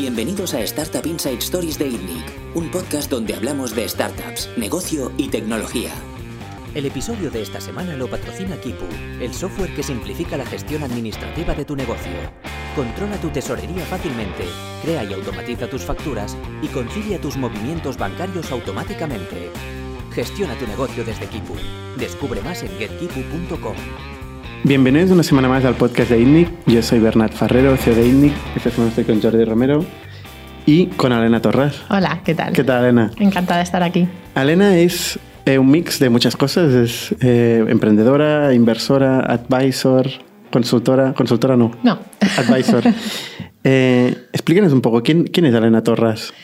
Bienvenidos a Startup Inside Stories de ITNIC, un podcast donde hablamos de startups, negocio y tecnología. El episodio de esta semana lo patrocina Kipu, el software que simplifica la gestión administrativa de tu negocio. Controla tu tesorería fácilmente, crea y automatiza tus facturas y concilia tus movimientos bancarios automáticamente. Gestiona tu negocio desde Kipu. Descubre más en getkipu.com. Bienvenidos una semana más al podcast de ITNIC. Yo soy Bernat Ferrero, CEO de ITNIC. Esta semana estoy con Jordi Romero y con Alena Torras. Hola, ¿qué tal? ¿Qué tal, Alena? Encantada de estar aquí. Alena es eh, un mix de muchas cosas. Es eh, emprendedora, inversora, advisor, consultora. Consultora no. No. Advisor. eh, explícanos un poco, ¿quién, quién es Alena Torras?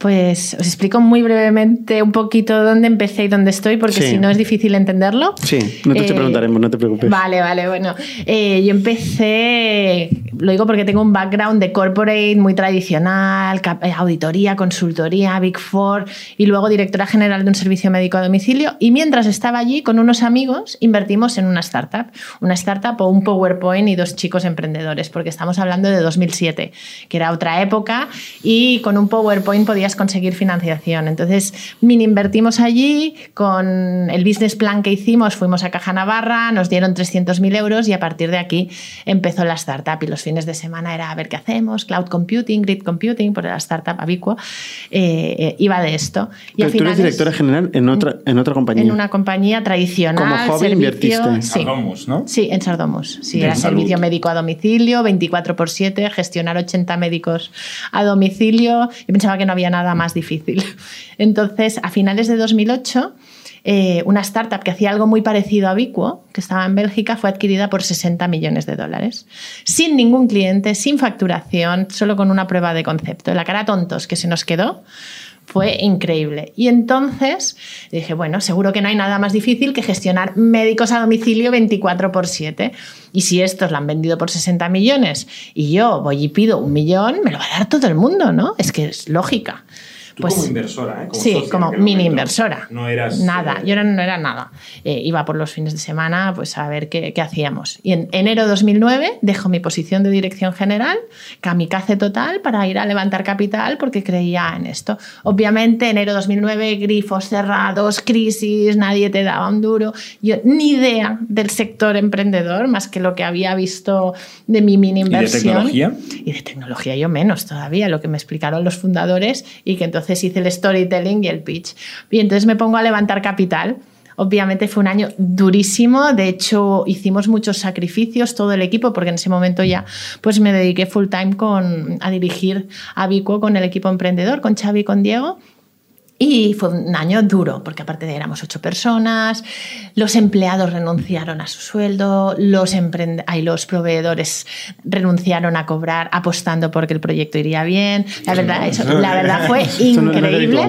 Pues os explico muy brevemente un poquito dónde empecé y dónde estoy, porque Sí. si no es difícil entenderlo. Sí, no te Eh, preguntaremos, no te preocupes. Vale, vale, bueno. Eh, yo empecé, lo digo porque tengo un background de corporate muy tradicional, eh, auditoría, consultoría, Big Four y luego directora general de un servicio médico a domicilio. Y mientras estaba allí con unos amigos, invertimos en una startup. Una startup o un PowerPoint y dos chicos emprendedores, porque estamos hablando de 2007, que era otra época y con un PowerPoint podías conseguir financiación. Entonces, mini invertimos allí, con el business plan que hicimos fuimos a Caja Navarra, nos dieron 300.000 euros y a partir de aquí empezó la startup y los fines de semana era a ver qué hacemos, cloud computing, grid computing, por la startup Abiquo, eh, eh, iba de esto. Y Pero tú eres directora general en otra, en otra compañía. en una compañía tradicional. Como hobby servicio- invertiste. Sí. Sardomus, ¿no? Sí, en Sardomus. Sí, De era salud. servicio médico a domicilio, 24 por 7, gestionar 80 médicos a domicilio. Yo pensaba que no había nada más difícil. Entonces, a finales de 2008, eh, una startup que hacía algo muy parecido a Bicuo, que estaba en Bélgica, fue adquirida por 60 millones de dólares. Sin ningún cliente, sin facturación, solo con una prueba de concepto. La cara tontos que se nos quedó fue increíble. Y entonces dije, bueno, seguro que no hay nada más difícil que gestionar médicos a domicilio 24 por 7. Y si estos lo han vendido por 60 millones y yo voy y pido un millón, me lo va a dar todo el mundo, ¿no? Es que es lógica. Tú Pues como inversora, ¿eh? Como sí, socia como mini momento. inversora. No eras. Nada, eh, yo no era nada. Eh, iba por los fines de semana pues a ver qué, qué hacíamos. Y en enero de 2009 dejo mi posición de dirección general, kamikaze total, para ir a levantar capital porque creía en esto. Obviamente, enero de 2009, grifos cerrados, crisis, nadie te daba un duro. Yo ni idea del sector emprendedor, más que lo que había visto de mi mini ¿Y de inversión. tecnología? Y de tecnología yo menos todavía, lo que me explicaron los fundadores y que entonces hice el storytelling y el pitch. Y entonces me pongo a levantar capital. Obviamente fue un año durísimo, de hecho hicimos muchos sacrificios, todo el equipo, porque en ese momento ya pues me dediqué full time con, a dirigir a Vico con el equipo emprendedor, con Xavi y con Diego. Y fue un año duro, porque aparte de éramos ocho personas, los empleados renunciaron a su sueldo, los, emprend- ay, los proveedores renunciaron a cobrar apostando porque el proyecto iría bien. La verdad, eso- la verdad fue increíble.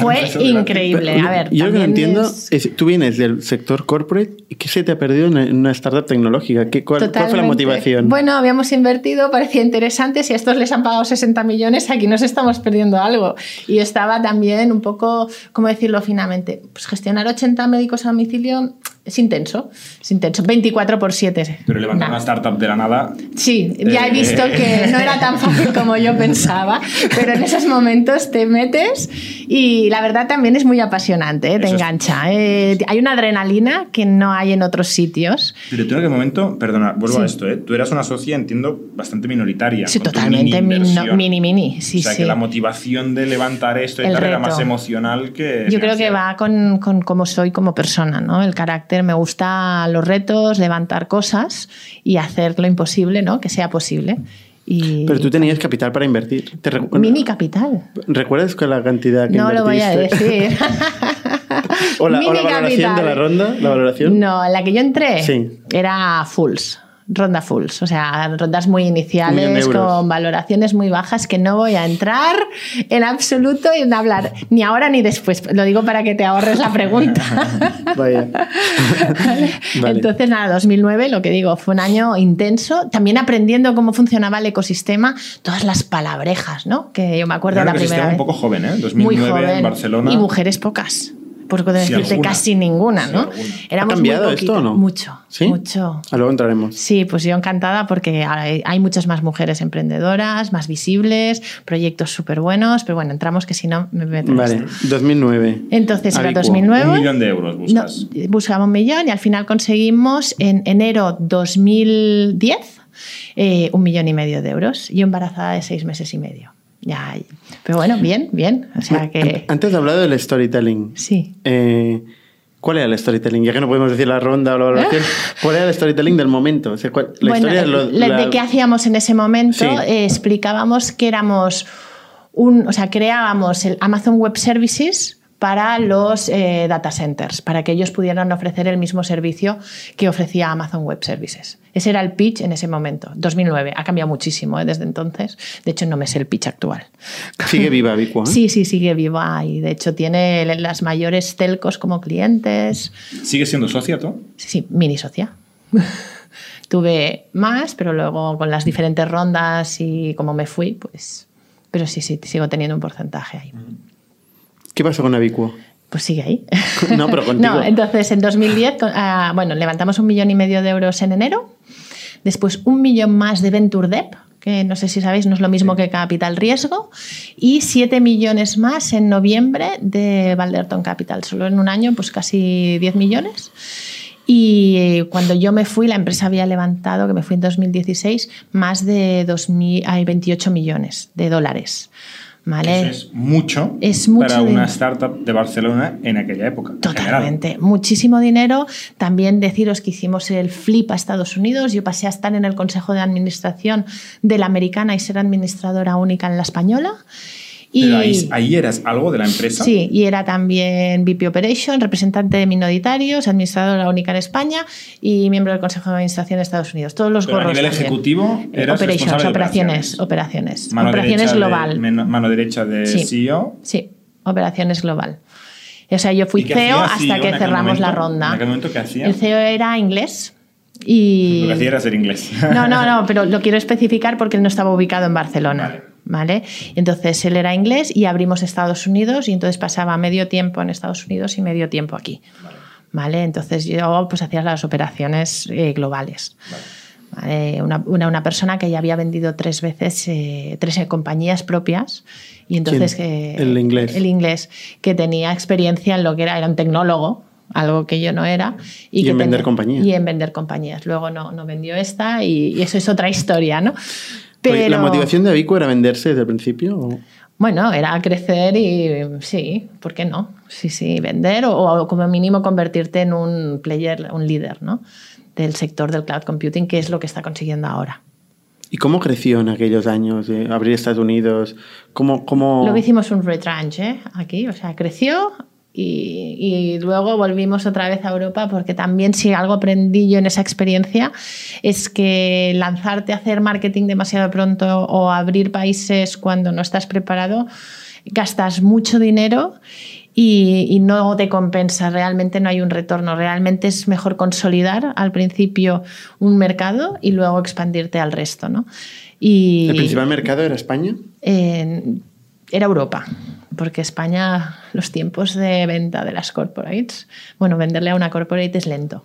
Fue increíble. A ver, Yo lo que no entiendo es- es... tú vienes del sector corporate y ¿qué se te ha perdido en una startup tecnológica? ¿Qué, cuál, cuál fue la motivación? Bueno, habíamos invertido, parecía interesante. Si a estos les han pagado 60 millones, aquí nos estamos perdiendo algo. Y estaba también un poco, ¿cómo decirlo finamente? Pues gestionar 80 médicos a domicilio es intenso. Es intenso. 24 por 7. Pero levantar Nah. una startup de la nada. Sí, ya he Eh. visto que no era tan fácil como yo pensaba, pero en esos momentos te metes y la verdad también es muy apasionante, ¿eh? te Eso es- engancha. ¿eh? Hay una adrenalina que no hay en otros sitios. Pero tú en aquel momento, perdona, vuelvo Sí. a esto, ¿eh? Tú eras una socia, entiendo, bastante minoritaria. Sí, con totalmente mini, mini, mini, mini. Sí, o sea, sí. que la motivación de levantar esto y tal era más emocional que. Yo creo que va con, con cómo soy como persona, ¿no? El carácter, me gusta los retos, levantar cosas y hacer lo imposible, ¿no? Que sea posible. Y Pero tú tenías capital para invertir. ¿Te recu- mini capital. ¿Recuerdas con la cantidad que No lo voy a decir. o la, o Mini la valoración de la ronda, la valoración. No, en la que yo entré Sí. era fulls. Ronda fulls, o sea, rondas muy iniciales con valoraciones muy bajas que no voy a entrar en absoluto en hablar ni ahora ni después. Lo digo para que te ahorres la pregunta. Vaya. Vale. Entonces, nada, 2009, lo que digo, fue un año intenso, también aprendiendo cómo funcionaba el ecosistema, todas las palabrejas, ¿no? Que yo me acuerdo Era la primera vez. un poco joven, ¿eh? Muy 2009 joven. en Barcelona. Y mujeres pocas. Por decirte alguna. casi ninguna, ¿no? Éramos ¿Ha cambiado muy esto o no? Mucho, ¿Sí? mucho. Ah, luego entraremos. Sí, pues yo encantada porque hay, hay muchas más mujeres emprendedoras, más visibles, proyectos súper buenos, pero bueno, entramos que si no me meto en Vale, esto. 2009. Entonces era Abicuo. 2009. Un millón de euros No, buscas. buscaba un millón y al final conseguimos en enero 2010 eh, un millón y medio de euros y embarazada de seis meses y medio. Ya, pero bueno, bien, bien. O sea que Antes he hablado del storytelling. sí. Eh, ¿Cuál era el storytelling? Ya que no podemos decir la ronda o la evaluación, ¿cuál era el storytelling del momento? O sea, ¿cuál- la bueno, historia lo- la- de qué hacíamos en ese momento, Sí. eh, explicábamos que éramos un, o sea, creábamos el Amazon Web Services para los eh, data centers, para que ellos pudieran ofrecer el mismo servicio que ofrecía Amazon Web Services. Ese era el pitch en ese momento, 2009. Ha cambiado muchísimo eh, desde entonces. De hecho, no me sé el pitch actual. Sigue viva Vicua. Sí, sí, sigue viva y de hecho tiene las mayores telcos como clientes. ¿Sigues siendo socia tú? Sí, sí, mini socia. Tuve más, pero luego con las diferentes rondas y como me fui, pues... Pero sí, sí, sigo teniendo un porcentaje ahí. ¿Qué pasó con Abicuo? Pues sigue ahí. No, pero contigo. No, entonces en 2010, con- ah, bueno, levantamos un millón y medio de euros en enero, después un millón más de Venture Debt, que no sé si sabéis, no es lo mismo que Capital Riesgo, y siete millones más en noviembre de Valderton Capital. Solo en un año, pues casi 10 millones. Y cuando yo me fui, la empresa había levantado, que me fui en 2016, más de 2000, ay, 28 millones de dólares. ¿Vale? Eso es mucho, Es mucho para una startup de Barcelona en aquella época. general. Totalmente, muchísimo dinero. También deciros que hicimos el flip a Estados Unidos. Yo pasé a estar en el consejo de administración de la americana y ser administradora única en la española. Y Pero ahí, ahí eras algo de la empresa. Sí, y era también VP Operation, representante de minoritarios, administradora única en España y miembro del Consejo de Administración de Estados Unidos. Todos los Pero a gorros nivel también. ejecutivo Eh, eras operations, responsable de operaciones, operaciones. Mano operaciones de- global. mano derecha de E Sí. CEO. Sí, operaciones global. O sea, yo fui ¿Y qué CEO hacía hasta CEO que cerramos la ronda. ¿En aquel momento qué hacía? El CEO era inglés y... Lo que hacía era ser inglés. No, no, no, pero lo quiero especificar porque él no estaba ubicado en Barcelona. Vale. Vale. Entonces él era inglés y abrimos Estados Unidos y entonces pasaba medio tiempo en Estados Unidos y medio tiempo aquí. Vale. Entonces yo pues hacía las operaciones eh, globales. Vale, Una, una, una persona que ya había vendido tres veces, eh, tres eh, compañías propias. Y entonces que- El inglés. El inglés, que tenía experiencia en lo que era, era un tecnólogo, algo que yo no era. Y que en vender compañías. Y en vender compañías. Luego no, no vendió esta y, y eso es otra historia, ¿no? ¿La motivación de Abicuo era venderse desde el principio? o- bueno, era crecer y sí, ¿por qué no? Sí, sí, vender o, o como mínimo convertirte en un player, un líder, ¿no? Del sector del cloud computing, que es lo que está consiguiendo ahora. ¿Y cómo creció en aquellos años? eh, abrir Estados Unidos. ¿Cómo, cómo... Luego hicimos un retranche ¿eh? aquí, o sea, creció y, y luego volvimos otra vez a Europa porque también si algo aprendí yo en esa experiencia es que lanzarte a hacer marketing demasiado pronto o abrir países cuando no estás preparado, gastas mucho dinero y, y no te compensa, realmente no hay un retorno, realmente es mejor consolidar al principio un mercado y luego expandirte al resto. ¿no? Y, ¿El principal mercado era España? en- era Europa, porque España, los tiempos de venta de las corporates, bueno, venderle a una corporate es lento,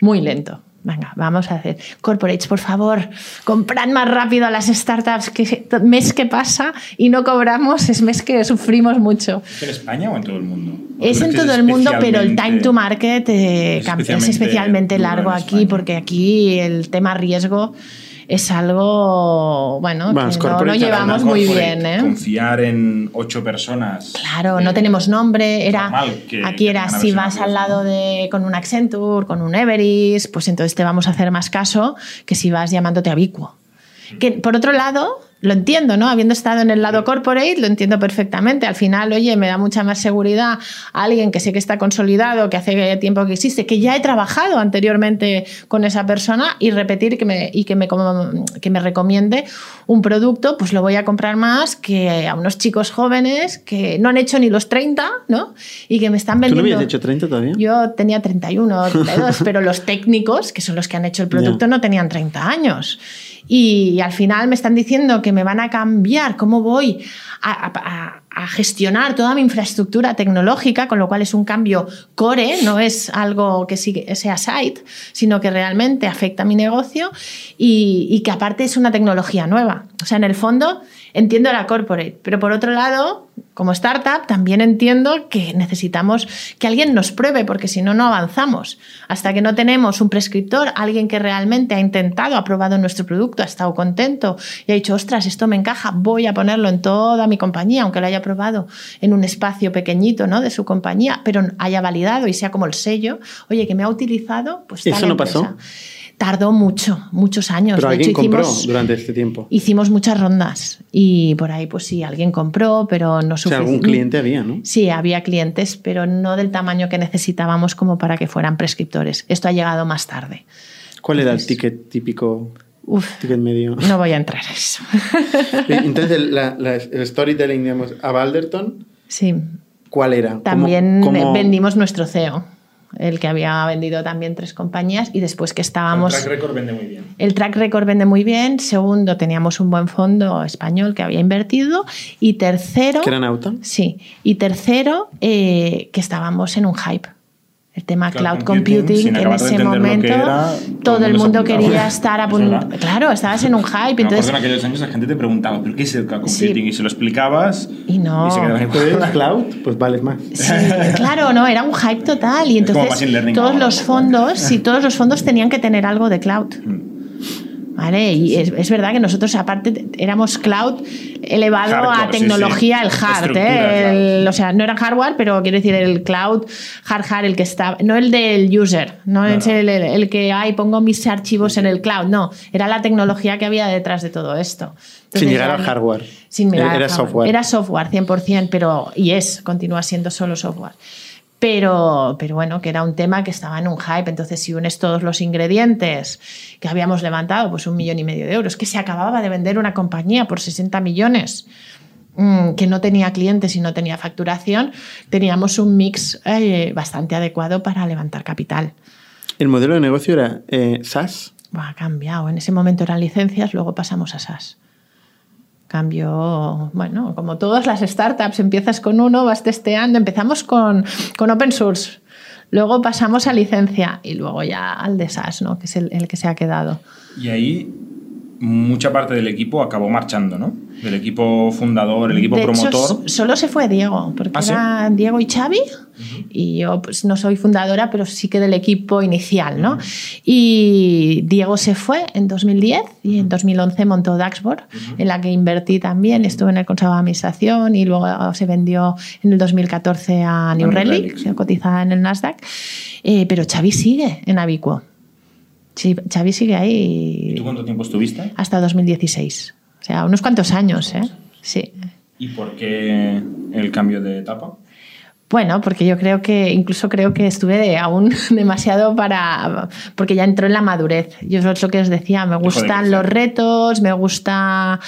muy lento. Venga, vamos a hacer corporates, por favor, comprad más rápido a las startups, que mes que pasa y no cobramos, es mes que sufrimos mucho. ¿Es en España o en todo el mundo? ¿O Es en todo el mundo, pero el time to market eh, es especialmente largo aquí, porque aquí el tema riesgo es algo, bueno, que no, no llevamos muy bien. ¿eh? Confiar en ocho personas. Claro, eh, no tenemos nombre. Era, que- aquí que era si vas al lado de con un Accenture, con un Everest, pues entonces te vamos a hacer más caso que si vas llamándote Abicuo. Que por otro lado, lo entiendo, ¿no? Habiendo estado en el lado corporate, lo entiendo perfectamente. Al final, oye, me da mucha más seguridad a alguien que sé que está consolidado, que hace tiempo que existe, que ya he trabajado anteriormente con esa persona y repetir que me, y que me, como- que me recomiende un producto, pues lo voy a comprar más que a unos chicos jóvenes que no han hecho ni los 30, ¿no? Y que me están ¿Tú no vendiendo. habías hecho 30 todavía? Yo tenía 31, 32, pero los técnicos, que son los que han hecho el producto, no tenían 30 años. Y, al final me están diciendo que me van a cambiar cómo voy a, gestionar toda mi infraestructura tecnológica, con lo cual es un cambio core, no es algo que sea site, sino que realmente afecta a mi negocio y, y que aparte es una tecnología nueva. O sea, en el fondo entiendo la corporate, pero por otro lado, como startup, también entiendo que necesitamos que alguien nos pruebe, porque si no, no avanzamos. Hasta que no tenemos un prescriptor, alguien que realmente ha intentado, ha probado nuestro producto, ha estado contento y ha dicho, ostras, esto me encaja, voy a ponerlo en toda mi compañía, aunque lo haya probado en un espacio pequeñito ¿no? de su compañía, pero haya validado y sea como el sello, oye, que me ha utilizado, pues... ¿Eso no pasó? Tardó mucho, muchos años. Pero alguien compró durante este tiempo. Hicimos muchas rondas y por ahí, pues sí, alguien compró, pero no suficiente. O sea, algún cliente había, ¿no? Sí, había clientes, pero no del tamaño que necesitábamos como para que fueran prescriptores. Esto ha llegado más tarde. ¿Cuál era el ticket típico? Uf, ticket medio. No voy a entrar en eso. Entonces, el storytelling, digamos, a Balderton. Sí. ¿Cuál era? También vendimos nuestro CEO el que había vendido también tres compañías y después que estábamos... El track record vende muy bien. El track record vende muy bien. Segundo, teníamos un buen fondo español que había invertido. Y tercero... ¿Que era Nauta? Sí. Y tercero, eh, que estábamos en un hype el tema cloud, computing, en ese momento todo, el mundo, quería estar a punto. Claro, estabas en un hype. entonces... en aquellos años la gente te preguntaba, ¿pero qué es el cloud computing? Y se lo explicabas. Y no. Y se quedaban en cloud, pues vale más. Sí, claro, no, era un hype total. Y entonces todos los fondos, sí, todos los fondos tenían que tener algo de cloud. ¿Vale? Y es, verdad que nosotros, aparte, éramos cloud elevado a tecnología, el hard. ¿eh? o sea, no era hardware, pero quiero decir, el cloud hard hard, el que está, no el del user, no, es el, que, ay, pongo mis archivos en el cloud, no, era la tecnología que había detrás de todo esto. sin llegar al hardware. Sin era software. Era software, 100%, pero, y es, continúa siendo solo software. Pero, pero bueno, que era un tema que estaba en un hype. Entonces, si unes todos los ingredientes que habíamos levantado, pues un millón y medio de euros, que se acababa de vender una compañía por 60 millones, mm, que no tenía clientes y no tenía facturación, teníamos un mix eh, bastante adecuado para levantar capital. ¿El modelo de negocio era eh, SaaS? ha cambiado. En ese momento eran licencias, luego pasamos a SaaS. Cambio, bueno, como todas las startups, empiezas con uno, vas testeando, empezamos con, con open source, luego pasamos a licencia y luego ya al de SaaS, ¿no? que es el, el que se ha quedado. Y ahí mucha parte del equipo acabó marchando, ¿no? Del equipo fundador, el equipo promotor. solo se fue Diego, porque ¿Ah, era Diego y Xavi, y yo pues, no soy fundadora, pero sí que del equipo inicial, ¿no? Y Diego se fue en 2010 y en 2011 montó Daxboard, en la que invertí también, estuve en el Consejo de Administración y luego se vendió en el 2014 a New, Relic, se cotizada en el Nasdaq, eh, pero Xavi sigue en Abicuo. Sí, Xavi sigue ahí. ¿Y tú cuánto tiempo estuviste? Hasta 2016. O sea, unos cuantos años, ¿eh? Sí. ¿Y por qué el cambio de etapa? Bueno, porque yo creo que, incluso creo que estuve aún demasiado para, porque ya entró en la madurez. Yo es lo que os decía, me gustan los retos, me gusta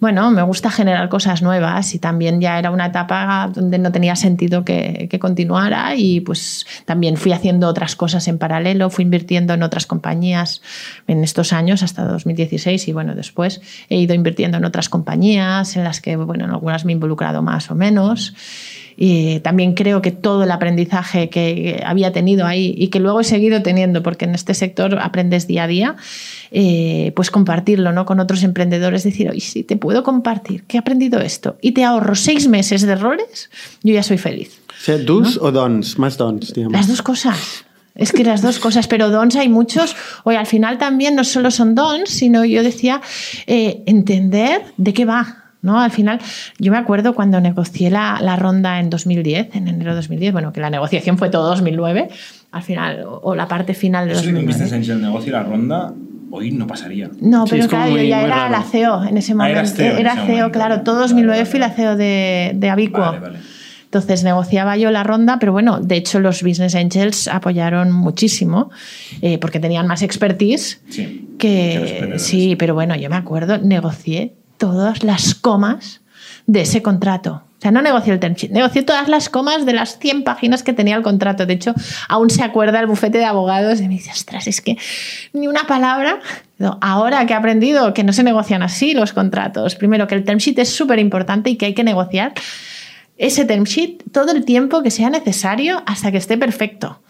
bueno, me gusta generar cosas nuevas y también ya era una etapa donde no tenía sentido que, continuara y pues también fui haciendo otras cosas en paralelo, fui invirtiendo en otras compañías en estos años hasta 2016 y bueno, después he ido invirtiendo en otras compañías en las que, bueno, en algunas me he involucrado más o menos. Y también creo que todo el aprendizaje que había tenido ahí y que luego he seguido teniendo, porque en este sector aprendes día a día, eh, pues compartirlo ¿no? con otros emprendedores, decir, oye, si te puedo compartir que he aprendido esto y te ahorro seis meses de errores, yo ya soy feliz. sea, ¿Dus o dons? Más dons, digamos. Las dos cosas. Es que las dos cosas, pero dons hay muchos. Hoy al final también no solo son dons, sino yo decía eh, entender de qué va. ¿No? Al final, yo me acuerdo cuando negocié la, la, ronda en 2010, en enero de 2010, bueno, que la negociación fue todo 2009, al final, o, la parte final de 2009. Eso que el negocio y la ronda, hoy no pasaría. No, pero claro, yo ya era la CEO en ese ah, momento. era CEO, claro, todo 2009 fui la CEO de, de Abicuo. Entonces negociaba yo la ronda, pero bueno, de hecho los Business Angels apoyaron muchísimo eh, porque tenían más expertise sí, que... Sí, pero bueno, yo me acuerdo, negocié todas las comas de ese contrato. O sea, no negoció el term sheet, negoció todas las comas de las 100 páginas que tenía el contrato. De hecho, aún se acuerda el bufete de abogados y me dice, ostras, es que ni una palabra. ahora que he aprendido que no se negocian así los contratos, primero que el term sheet es súper importante y que hay que negociar ese term sheet todo el tiempo que sea necesario hasta que esté perfecto.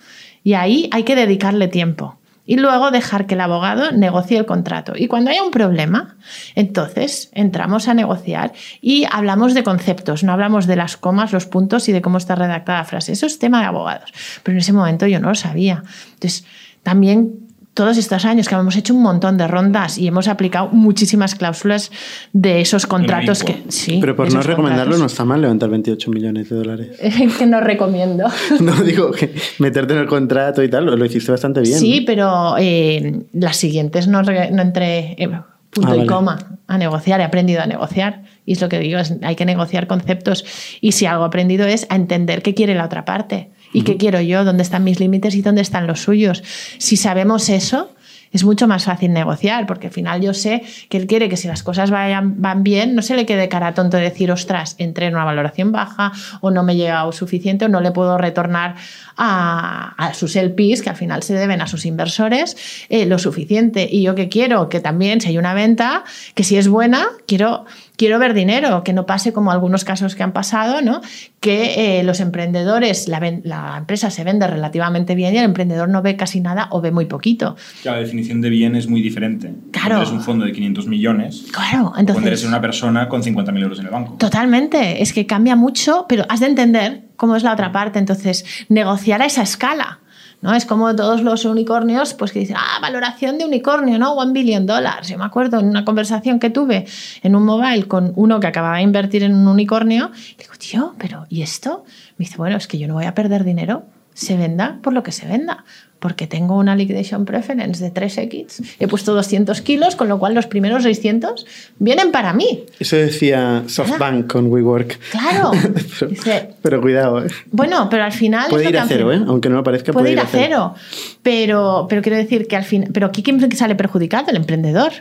Y ahí hay que dedicarle tiempo y luego dejar que el abogado negocie el contrato. Y cuando haya un problema, entonces entramos a negociar y hablamos de conceptos, no hablamos de las comas, los puntos y de cómo está redactada la frase. Eso es tema de abogados. Pero en ese momento yo no lo sabía. Entonces, también todos estos años que hemos hecho un montón de rondas y hemos aplicado muchísimas cláusulas de esos contratos que sí. Pero por no recomendarlo no está mal levantar 28 millones de dólares. que no recomiendo. no digo que meterte en el contrato y tal, lo hiciste bastante bien. Sí, pero eh, las siguientes no, no entré eh, punto ah, y coma a negociar, he aprendido a negociar. Y es lo que digo, hay que negociar conceptos. Y si algo he aprendido es a entender qué quiere la otra parte ¿Y qué quiero yo? ¿Dónde están mis límites y dónde están los suyos? Si sabemos eso, es mucho más fácil negociar, porque al final yo sé que él quiere que si las cosas vayan, van bien, no se le quede cara tonto decir, ostras, entré en una valoración baja o no me he llegado suficiente o no le puedo retornar a, sus LPs, que al final se deben a sus inversores, eh, lo suficiente. Y yo que quiero que también, si hay una venta, que si es buena, quiero quiero ver dinero, que no pase como algunos casos que han pasado, ¿no? que eh, los emprendedores, la, la, empresa se vende relativamente bien y el emprendedor no ve casi nada o ve muy poquito. la definición de bien es muy diferente. Claro. Cuando eres un fondo de 500 millones, claro, entonces, cuando eres una persona con 50.000 euros en el banco. Totalmente, es que cambia mucho, pero has de entender cómo es la otra parte, entonces negociar a esa escala. ¿No? Es como todos los unicornios, pues que dicen, ah, valoración de unicornio, ¿no? One billion dollars. Yo me acuerdo en una conversación que tuve en un mobile con uno que acababa de invertir en un unicornio, y digo, tío, pero ¿y esto? Me dice, bueno, es que yo no voy a perder dinero, se venda por lo que se venda porque tengo una liquidation preference de 3x, he puesto 200 kilos, con lo cual los primeros 600 vienen para mí. Eso decía SoftBank con WeWork. Claro. pero, cuidado. ¿eh? Bueno, pero al final... Puede ir a cero, ¿eh? aunque no lo parezca. Puede, ir a cero. Pero, pero quiero decir que al final... Pero aquí quién sale perjudicado, el emprendedor.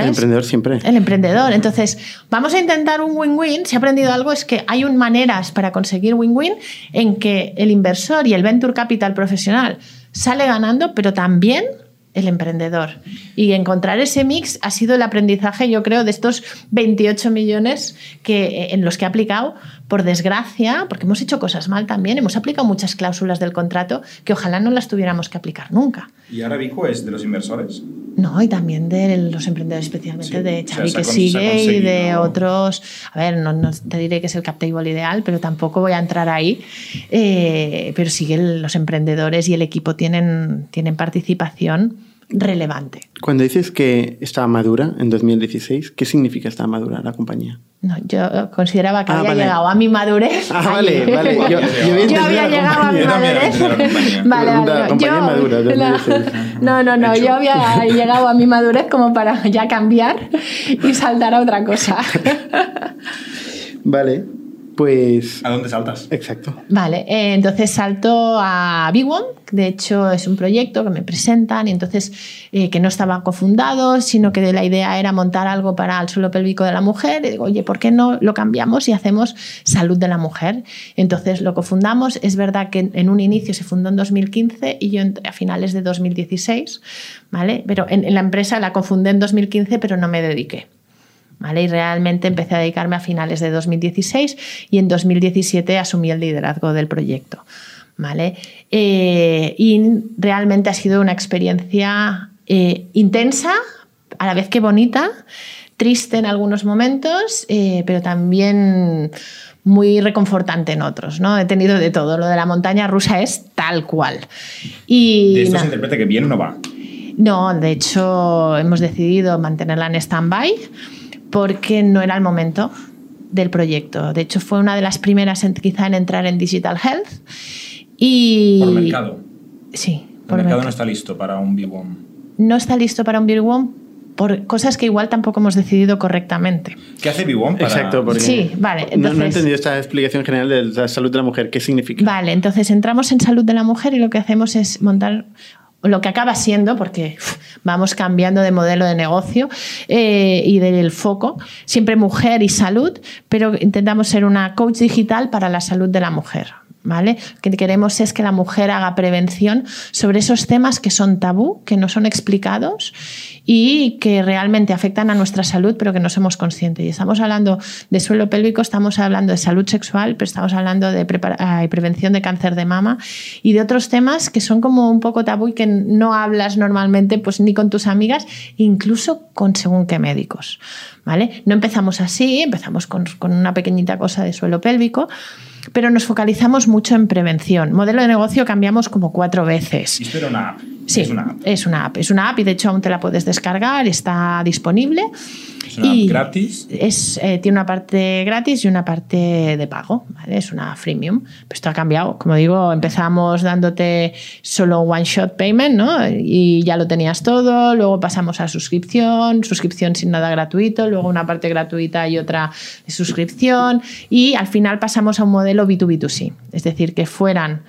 El emprendedor siempre. El emprendedor. Entonces, vamos a intentar un win-win. Si he aprendido algo es que hay un maneras para conseguir win-win en que el inversor y el venture capital profesional sale ganando, pero también el emprendedor. Y encontrar ese mix ha sido el aprendizaje, yo creo, de estos 28 millones que, eh, en los que he aplicado, por desgracia, porque hemos hecho cosas mal también, hemos aplicado muchas cláusulas del contrato que ojalá no las tuviéramos que aplicar nunca. ¿Y ahora Vico es de los inversores? No, y también de los emprendedores, especialmente de Xavi que sigue y de otros. A ver, no, te diré que es el cap table ideal, pero tampoco voy a entrar ahí. Eh, pero siguen los emprendedores y el equipo tienen, tienen participación relevante. Cuando dices que estaba madura en 2016, ¿qué significa estar madura la compañía? No, yo consideraba que ah, había llegado a mi madurez. Ah, vale, vale. Yo, había llegado a mi madurez. vale, vale. Yo, madura, no, no, no, yo había llegado a mi madurez como para ya cambiar y saltar a otra cosa. vale. Pues... ¿A dónde saltas? Exacto. Vale, eh, entonces salto a Big One, de hecho es un proyecto que me presentan y entonces eh, que no estaba cofundado, sino que la idea era montar algo para el suelo pélvico de la mujer. Y digo, oye, ¿por qué no lo cambiamos y hacemos salud de la mujer? Entonces lo cofundamos. Es verdad que en un inicio se fundó en 2015 y yo a finales de 2016, ¿vale? Pero en, en la empresa la confundé en 2015, pero no me dediqué. Y realmente empecé a dedicarme a finales de 2016 y en 2017 asumí el liderazgo del proyecto. ¿vale? Eh, y realmente ha sido una experiencia eh, intensa, a la vez que bonita, triste en algunos momentos, eh, pero también muy reconfortante en otros, ¿no? He tenido de todo. Lo de la montaña rusa es tal cual. Y, ¿De esto se interpreta que bien no va? No, de hecho hemos decidido mantenerla en stand-by porque no era el momento del proyecto. De hecho, fue una de las primeras en, quizá en entrar en Digital Health. Y... Por mercado. Sí. Por el mercado no está listo para un Big One. No está listo para un Big One por cosas que igual tampoco hemos decidido correctamente. ¿Qué hace Big One? Exacto, porque sí, vale. no, he entendido esta explicación general de la salud de la mujer. ¿Qué significa? Vale, entonces entramos en salud de la mujer y lo que hacemos es montar lo que acaba siendo, porque vamos cambiando de modelo de negocio eh, y del foco, siempre mujer y salud, pero intentamos ser una coach digital para la salud de la mujer. ¿Vale? Lo que queremos es que la mujer haga prevención sobre esos temas que son tabú, que no son explicados y que realmente afectan a nuestra salud, pero que no somos conscientes. Y estamos hablando de suelo pélvico, estamos hablando de salud sexual, pero estamos hablando de prevención de cáncer de mama y de otros temas que son como un poco tabú y que no hablas normalmente pues, ni con tus amigas, incluso con según qué médicos. ¿vale? No empezamos así, empezamos con, con una pequeñita cosa de suelo pélvico pero nos focalizamos mucho en prevención. Modelo de negocio cambiamos como cuatro veces. Sí, es una app. Es una app. Es una app y de hecho aún te la puedes descargar, está disponible. ¿Es una app gratis? Es, eh, tiene una parte gratis y una parte de pago. ¿vale? Es una freemium. Pero esto ha cambiado. Como digo, empezamos dándote solo one shot payment ¿no? y ya lo tenías todo. Luego pasamos a suscripción, suscripción sin nada gratuito, luego una parte gratuita y otra de suscripción. Y al final pasamos a un modelo B2B2C. Es decir, que fueran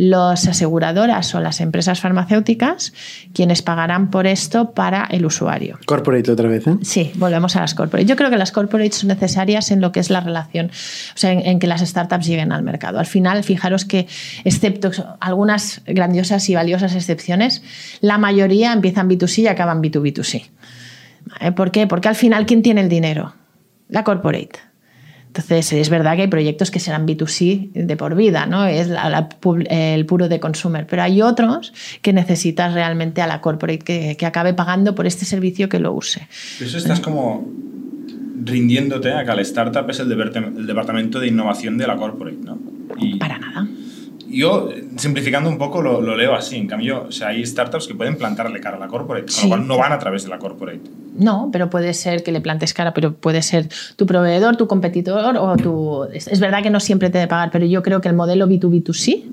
las aseguradoras o las empresas farmacéuticas quienes pagarán por esto para el usuario. Corporate otra vez, ¿eh? Sí, volvemos a las corporate. Yo creo que las corporates son necesarias en lo que es la relación, o sea, en, que las startups lleguen al mercado. Al final, fijaros que, excepto algunas grandiosas y valiosas excepciones, la mayoría empiezan B2C y acaban B2B2C. ¿Por qué? Porque al final, ¿quién tiene el dinero? La corporate. Entonces, es verdad que hay proyectos que serán B2C de por vida, ¿no? Es el puro de consumer, pero hay otros que necesitas realmente a la corporate que, acabe pagando por este servicio que lo use. Eso estás como rindiéndote a que la startup es el, el departamento de innovación de la corporate, ¿no? Para nada. Yo, simplificando un poco, lo, leo así. En cambio, o sea, hay startups que pueden plantarle cara a la corporate, con lo cual no van a través de la corporate. No, pero puede ser que le plantes cara, pero puede ser tu proveedor, tu competidor o tu... Es, verdad que no siempre te debe pagar, pero yo creo que el modelo B2B2C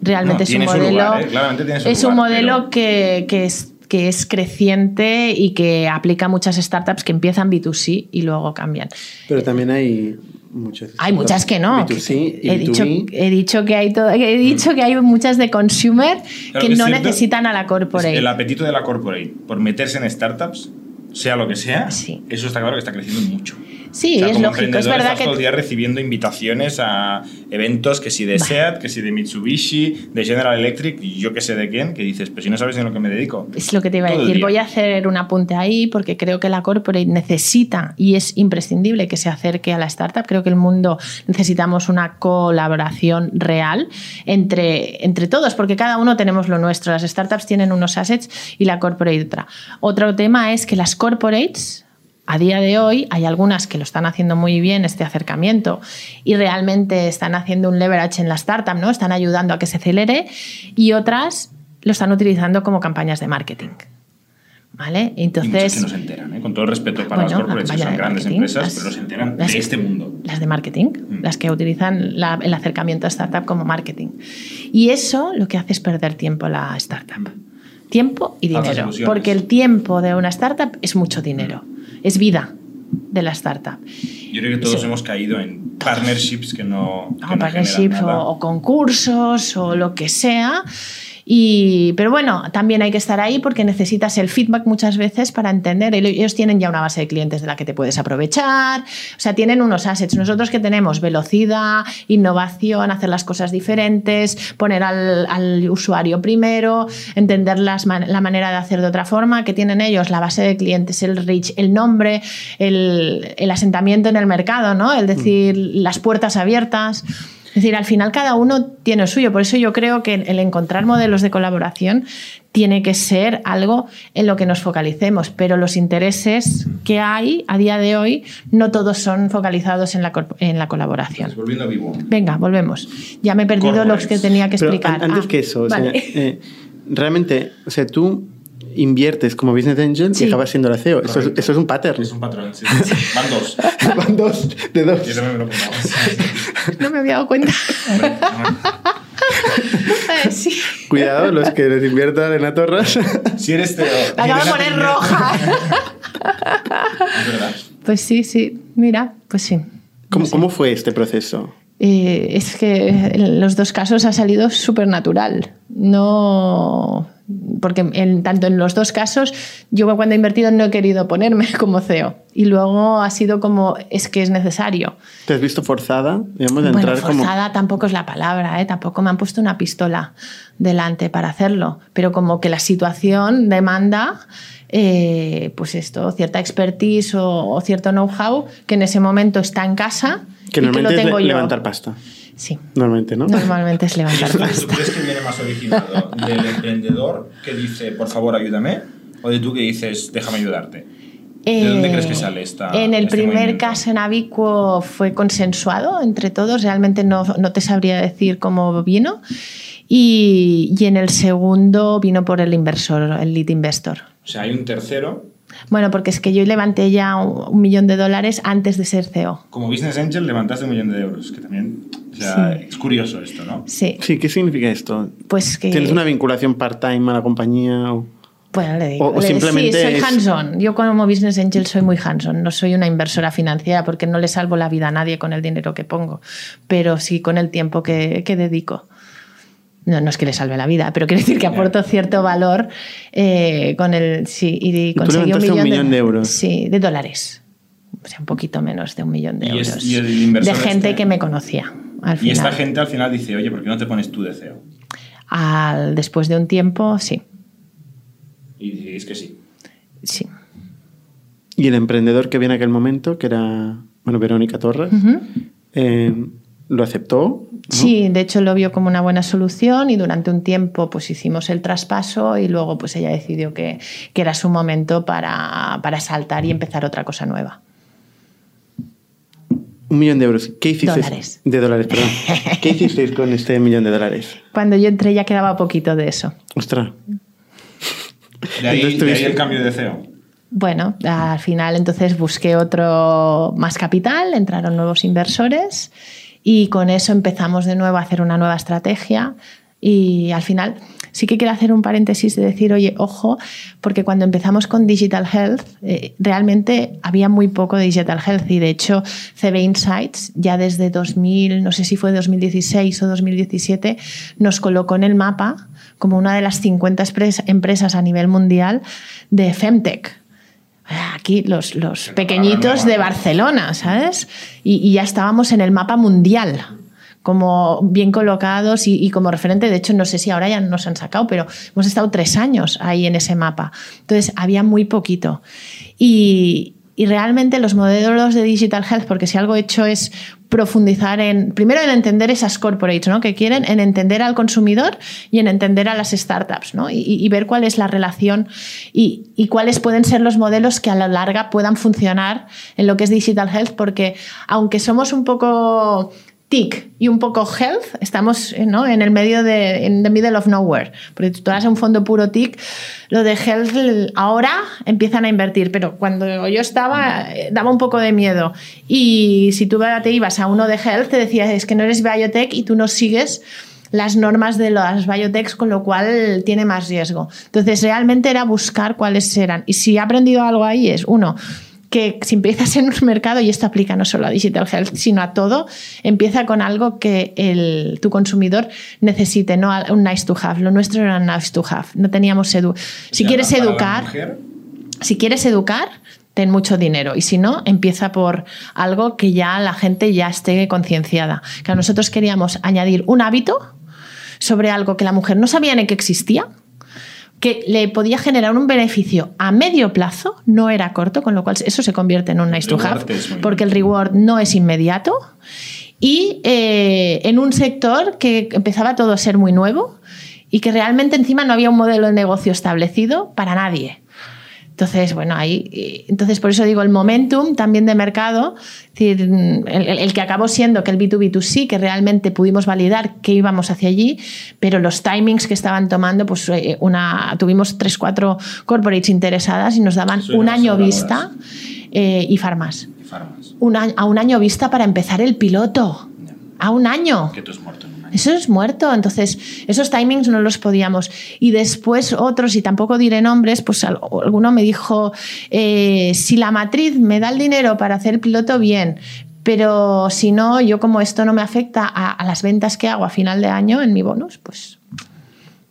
realmente es un modelo... ¿eh? es un modelo que, que es que es creciente y que aplica a muchas startups que empiezan B2C y luego cambian. Pero también hay muchas. Hay muchas que no. B2C he, dicho, he dicho que hay todo, he dicho que hay muchas de consumer que, no necesitan a la corporate. El apetito de la corporate por meterse en startups, sea lo que sea, eso está claro que está creciendo mucho. Sí, es lógico. Es verdad que. todo el día recibiendo invitaciones a eventos que si de SEAT, que si de Mitsubishi, de General Electric, y yo que sé de quién, que dices, pues si no sabes en lo que me dedico. Es lo que te iba a decir. Voy a hacer un apunte ahí porque creo que la corporate necesita y es imprescindible que se acerque a la startup. Creo que el mundo necesitamos una colaboración real entre, entre todos, porque cada uno tenemos lo nuestro. Las startups tienen unos assets y la corporate otra. Otro tema es que las corporates a día de hoy hay algunas que lo están haciendo muy bien este acercamiento y realmente están haciendo un leverage en la startup, ¿no? Están ayudando a que se acelere y otras lo están utilizando como campañas de marketing. ¿Vale? Entonces, y que no se enteran, ¿eh? con todo el respeto para las corporaciones, son grandes empresas, pero no se enteran de este mundo. Las de marketing, mm. las que utilizan el acercamiento a startup como marketing. Y eso lo que hace es perder tiempo a la startup. Tiempo y dinero. Porque el tiempo de una startup es mucho dinero es vida de la startup. Yo creo que todos hemos caído en partnerships que no... Que partnerships o, concursos o lo que sea y, pero bueno, también hay que estar ahí porque necesitas el feedback muchas veces para entender. Ellos tienen ya una base de clientes de la que te puedes aprovechar. O sea, tienen unos assets. Nosotros que tenemos velocidad, innovación, hacer las cosas diferentes, poner al, usuario primero, entender las, la manera de hacer de otra forma, que tienen ellos la base de clientes, el reach, el nombre, el, el asentamiento en el mercado, ¿no? El decir, mm. las puertas abiertas. Es decir, al final cada uno tiene lo suyo. Por eso yo creo que el encontrar modelos de colaboración tiene que ser algo en lo que nos focalicemos. Pero los intereses que hay a día de hoy no todos son focalizados en la, en la colaboración. Volviendo a vivo. Venga, volvemos. Ya me he perdido lo que tenía que explicar. antes ah, que eso, eh, realmente, o sea, tú inviertes como business angel y acabas siendo la CEO. Eso es, eso es, un pattern. Es un patrón, sí. Van dos. Van dos, de dos. Yo también me lo No me había dado cuenta. Cuidado, los que les inviertan en la torre. Si eres CEO. La acabo de poner roja. es verdad. Pues sí, sí. Mira, pues sí. ¿Cómo, ¿cómo fue este proceso? Eh, es que en los dos casos ha salido súper natural. No porque en, tanto en los dos casos, yo cuando he invertido no he querido ponerme como CEO. Y luego ha sido como, es que es necesario. ¿Te has visto forzada? Digamos, de bueno, forzada tampoco es la palabra, ¿eh? tampoco me han puesto una pistola delante para hacerlo, pero como que la situación demanda eh, pues esto, cierta expertise o, cierto know-how que en ese momento está en casa que y que lo tengo yo. levantar pasta. Sí. Normalmente, ¿no? Normalmente es levantar pasta. ¿Tú crees que viene más originado del emprendedor que dice, por favor, ayúdame? ¿O de tú que dices, déjame ayudarte? ¿De dónde crees que sale esta? En el este primer caso en Abicuo fue consensuado entre todos, realmente no, no te sabría decir cómo vino. Y, y, en el segundo vino por el inversor, el lead investor. O sea, hay un tercero. Bueno, porque es que yo levanté ya un, millón de dólares antes de ser CEO. Como Business Angel levantaste un millón de euros, que también o sea, es curioso esto, ¿no? Sí. Sí, ¿qué significa esto? Pues que... ¿Tienes una vinculación part-time a la compañía? O... Bueno, le digo. O, simplemente sí, soy hands-on. Yo como Business Angel soy muy hands-on. No soy una inversora financiera porque no le salvo la vida a nadie con el dinero que pongo, pero sí con el tiempo que, que dedico no, no es que le salve la vida, pero quiere decir que aporto cierto valor eh, con el. Sí, y, conseguí un millón, de, euros. Sí, de dólares. O sea, un poquito menos de un millón de euros. de gente este que me conocía. Al y esta gente al final dice, oye, ¿por qué no te pones tú de CEO? Al, después de un tiempo, sí. Y dices que sí. Sí. Y el emprendedor que viene en aquel momento, que era, bueno, Verónica Torres, lo aceptó. Sí, de hecho lo vio como una buena solución y durante un tiempo pues hicimos el traspaso y luego pues ella decidió que, que era su momento para, para, saltar y empezar otra cosa nueva. Un millón de euros. ¿Qué hiciste? Dólares. De dólares, perdón. ¿Qué hicisteis con este millón de dólares? Cuando yo entré ya quedaba poquito de eso. Ostras. De ahí, de ahí el cambio de CEO. Bueno, al final entonces busqué otro más capital, entraron nuevos inversores y con eso empezamos de nuevo a hacer una nueva estrategia. Y al final sí que quiero hacer un paréntesis de decir, oye, ojo, porque cuando empezamos con Digital Health, eh, realmente había muy poco de Digital Health. Y de hecho CB Insights ya desde 2000, no sé si fue 2016 o 2017, nos colocó en el mapa como una de las 50 empresas a nivel mundial de Femtech aquí los, los pequeñitos de Barcelona, ¿sabes? Y, ya estábamos en el mapa mundial como bien colocados y, como referente. De hecho, no sé si ahora ya nos han sacado, pero hemos estado tres años ahí en ese mapa. Entonces, había muy poquito. Y, y realmente los modelos de Digital Health, porque si algo he hecho es profundizar en, primero en entender esas corporates, ¿no? Que quieren, en entender al consumidor y en entender a las startups, ¿no? Y, ver cuál es la relación y, y, cuáles pueden ser los modelos que a la larga puedan funcionar en lo que es Digital Health, porque aunque somos un poco TIC y un poco health, estamos ¿no? en el medio de, en the middle of nowhere. Porque tú das un fondo puro TIC, lo de health ahora empiezan a invertir, pero cuando yo estaba eh, daba un poco de miedo. Y si tú te ibas a uno de health, te decías, es que no eres biotech y tú no sigues las normas de las biotechs, con lo cual tiene más riesgo. Entonces, realmente era buscar cuáles eran. Y si he aprendido algo ahí es, uno, que si empiezas en un mercado, y esto aplica no solo a Digital Health, sino a todo, empieza con algo que el, tu consumidor necesite, no un nice to have. Lo nuestro era nice to have. No teníamos edu Si quieres educar, si quieres educar, ten mucho dinero y si no, empieza por algo que ya la gente ya esté concienciada. Que nosotros queríamos añadir un hábito sobre algo que la mujer no sabía ni que existía que le podía generar un beneficio a medio plazo, no era corto, con lo cual eso se convierte en un nice to have, porque el reward no es inmediato. Y eh, en un sector que empezaba todo a ser muy nuevo y que realmente encima no había un modelo de negocio establecido para nadie. Entonces, bueno, ahí, entonces por eso digo el momentum también de mercado, decir, el, que acabó siendo que el B2B2C, que realmente pudimos validar que íbamos hacia allí, pero los timings que estaban tomando, pues eh, una, tuvimos tres, cuatro corporates interesadas y nos daban un año vista eh, y farmas. a un año vista para empezar el piloto. A un año. Que tú es muerto. Eso es muerto. Entonces, esos timings no los podíamos. Y después otros, y tampoco diré nombres, pues alguno me dijo, eh, si la matriz me da el dinero para hacer piloto, bien. Pero si no, yo como esto no me afecta a, las ventas que hago a final de año en mi bonus, pues,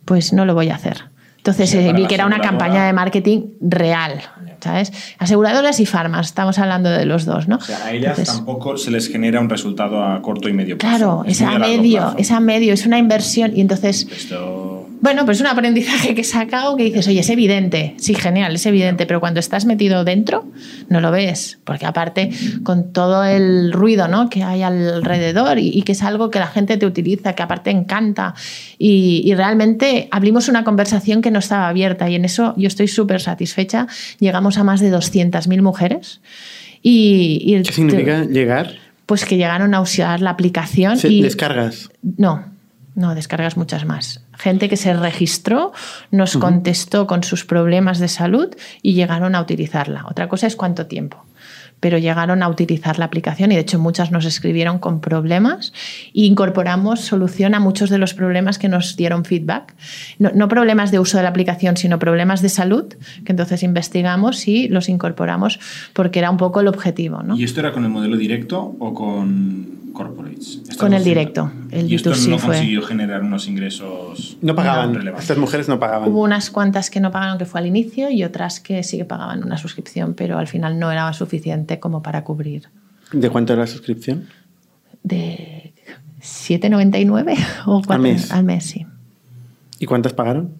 pues no lo voy a hacer. Entonces Sí, eh, vi que era una campaña de marketing real, ¿sabes? Aseguradoras y farmas, estamos hablando de los dos, ¿no? O sea, a ellas Entonces, tampoco se les genera un resultado a corto y medio plazo. Claro, es muy a medio, plazo. es a medio, es una inversión y entonces Esto... Bueno, pues es un aprendizaje que he sacado que dices, oye, es evidente, sí, genial, es evidente, pero cuando estás metido dentro no lo ves, porque aparte con todo el ruido ¿no? que hay alrededor y, y que es algo que la gente te utiliza, que aparte encanta y, y realmente abrimos una conversación que no estaba abierta y en eso yo estoy súper satisfecha. Llegamos a más de 200.000 mujeres y... y ¿Qué significa llegar? Pues que llegaron a usar la aplicación y... Descargas. No, no, descargas muchas más. Gente que se registró, nos contestó con sus problemas de salud y llegaron a utilizarla. Otra cosa es cuánto tiempo. Pero llegaron a utilizar la aplicación y de hecho muchas nos escribieron con problemas e incorporamos solución a muchos de los problemas que nos dieron feedback. No, no problemas de uso de la aplicación, sino problemas de salud, que entonces investigamos y los incorporamos porque era un poco el objetivo. ¿no? ¿Y esto era con el modelo directo o con corporates? Con el directo, el y esto B2C no fue. consiguió generar unos ingresos No pagaban. relevantes. Estas mujeres no pagaban. Hubo unas cuantas que no pagaron, que fue al inicio, y otras que sí que pagaban una suscripción, pero al final no era suficiente como para cubrir. ¿De cuánto era la suscripción? ¿De 7,99 o cuatro- mes? Al mes, sí. ¿Y cuántas pagaron?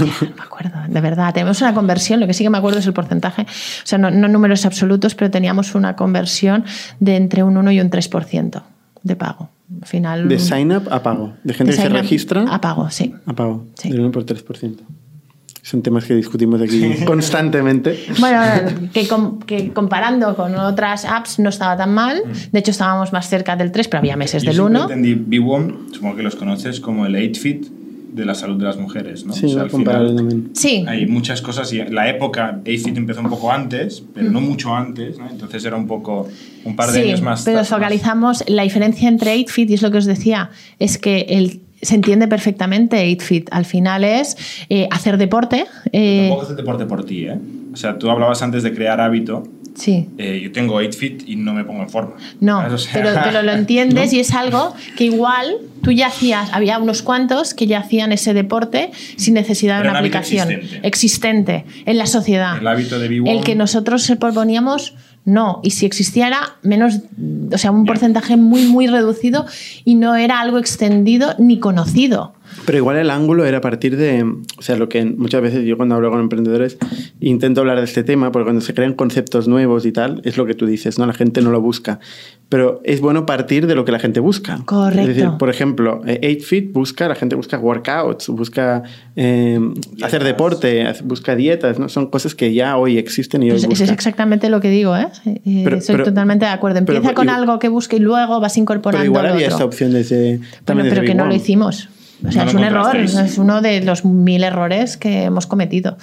No me acuerdo, de verdad. Tenemos una conversión, lo que sí que me acuerdo es el porcentaje, o sea, no, no números absolutos, pero teníamos una conversión de entre un 1 y un 3% de pago. Al final. De sign up a pago. De gente de que se registra A pago, sí. a pago. Sí. Del 1 por 3%. Son temas que discutimos aquí constantemente. Bueno, que, com- que comparando con otras apps no estaba tan mal. De hecho, estábamos más cerca del 3, pero había meses Yo del siempre 1. entendí B1, supongo que los conoces, como el 8-fit de la salud de las mujeres, ¿no? Sí, O sea, al final también. Sí, Hay muchas cosas y la época 8-fit empezó un poco antes, pero no mucho antes, ¿no? Entonces era un poco un par de sí, años más. pero más- focalizamos la diferencia entre 8fit y es lo que os decía, es que el, se entiende perfectamente 8fit. Al final es eh, hacer deporte. eh, Tampoco haces deporte por ti, ¿eh? O sea, tú hablabas antes de crear hábito. Sí. Eh, yo tengo 8-fit y no me pongo en forma. No, ¿Sabes? O sea, pero, pero lo entiendes y es algo que igual tú ya hacías, había unos cuantos que ya hacían ese deporte sin necesidad de una aplicación existente. existente en la sociedad. El hábito de B1. El que nosotros se proponíamos, no. Y si existiera, menos, o sea, un porcentaje muy, muy reducido y no era algo extendido ni conocido. Pero igual el ángulo era a partir de, o sea, lo que muchas veces yo cuando hablo con emprendedores intento hablar de este tema, porque cuando se crean conceptos nuevos y tal, es lo que tú dices, ¿no? La gente no lo busca. Pero es bueno partir de lo que la gente busca. Correcto. Es decir, por ejemplo, eh, 8Fit busca, la gente busca workouts, busca eh, hacer deporte, busca dietas, ¿no? Son cosas que ya hoy existen y hoy Pues eso es exactamente lo que digo, ¿eh? Eh, Pero- Estoy pero- totalmente de acuerdo. pero- Empieza con igual- algo que busque y luego vas incorporando Pero igual lo había otro. esta opción desde... Bueno, también pero desde que no Big lo One. hicimos. O sea, No es un error, es uno de los mil errores que hemos cometido.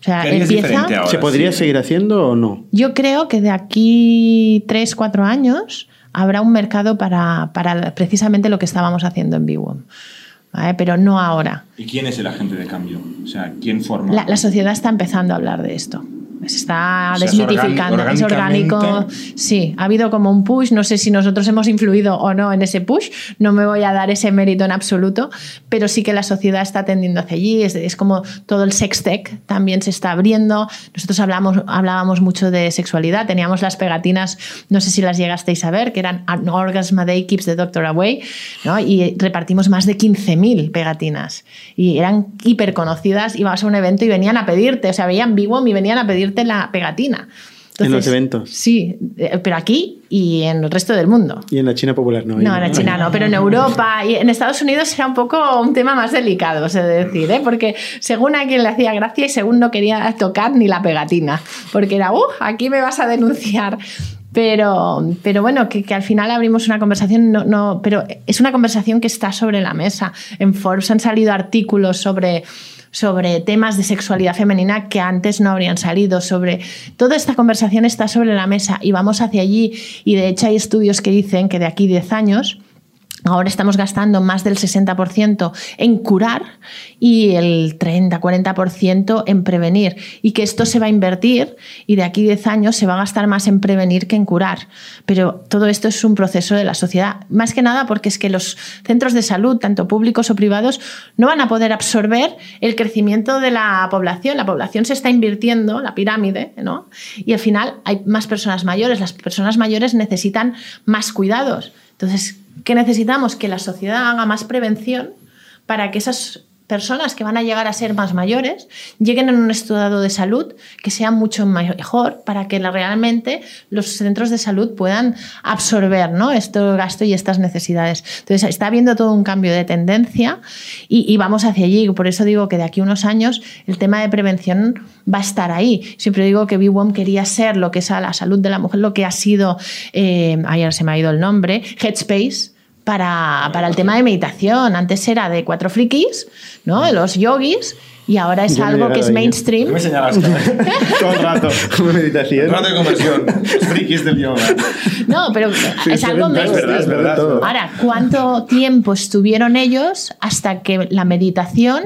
O sea, ¿Qué harías empieza. ahora? ¿Se podría Sí. seguir haciendo o no? Yo creo que de aquí 3, 4 años habrá un mercado para, para precisamente lo que estábamos haciendo en Bwom. ¿Vale? Pero no ahora. ¿Y quién es el agente de cambio? O sea, ¿quién forma? La, la sociedad está empezando a hablar de esto. Se está O sea, es desmitificando. Es orgánico. Sí, ha habido como un push. No sé si nosotros hemos influido o no en ese push. No me voy a dar ese mérito en absoluto. Pero sí que la sociedad está tendiendo hacia allí. Es, es como todo el sex tech también se está abriendo. Nosotros hablamos, hablábamos mucho de sexualidad. Teníamos las pegatinas, no sé si las llegasteis a ver, que eran An Orgasm a Day Keeps the Doctor Away. ¿no? Y repartimos más de 15.000 pegatinas. Y eran hiper conocidas. Ibas a un evento y venían a pedirte. O sea, veían Bwom y venían a pedirte la pegatina. En los eventos. Sí, eh, pero aquí y en el resto del mundo. Y en la China popular no. No, en la China no, pero en Europa y en Estados Unidos era un poco un tema más delicado, de decir, ¿eh? porque según a quien le hacía gracia y según no quería tocar ni la pegatina, porque era, uh, aquí me vas a denunciar. Pero, pero bueno, que, que al final abrimos una conversación, no, no, pero es una conversación que está sobre la mesa. En Forbes han salido artículos sobre sobre temas de sexualidad femenina que antes no habrían salido, sobre toda esta conversación está sobre la mesa y vamos hacia allí y de hecho hay estudios que dicen que de aquí 10 años Ahora estamos gastando más del 60% en curar y el 30-40% en prevenir. Y que esto se va a invertir y de aquí 10 años se va a gastar más en prevenir que en curar. Pero todo esto es un proceso de la sociedad. Más que nada porque es que los centros de salud, tanto públicos o privados, no van a poder absorber el crecimiento de la población. La población se está invirtiendo, la pirámide, ¿no? Y al final hay más personas mayores. Las personas mayores necesitan más cuidados. Entonces, ¿qué necesitamos? Que la sociedad haga más prevención para que esas personas que van a llegar a ser más mayores lleguen en un estado de salud que sea mucho mejor para que realmente los centros de salud puedan absorber ¿no? este gasto y estas necesidades. Entonces está habiendo todo un cambio de tendencia y, vamos hacia allí. Por eso digo que de aquí a unos años el tema de prevención va a estar ahí. Siempre digo que BWOM quería ser lo que es a la salud de la mujer, lo que ha sido, eh, ayer se me ha ido el nombre, Headspace para, para, el tema de meditación. Antes era de cuatro frikis, ¿no? De los yogis. Y ahora es algo que es mainstream. me señalas todo el rato. meditación. rato de conversión. Los frikis del yoga. No, pero es algo mainstream. Es verdad, es verdad. Ahora, ¿cuánto tiempo estuvieron ellos hasta que la meditación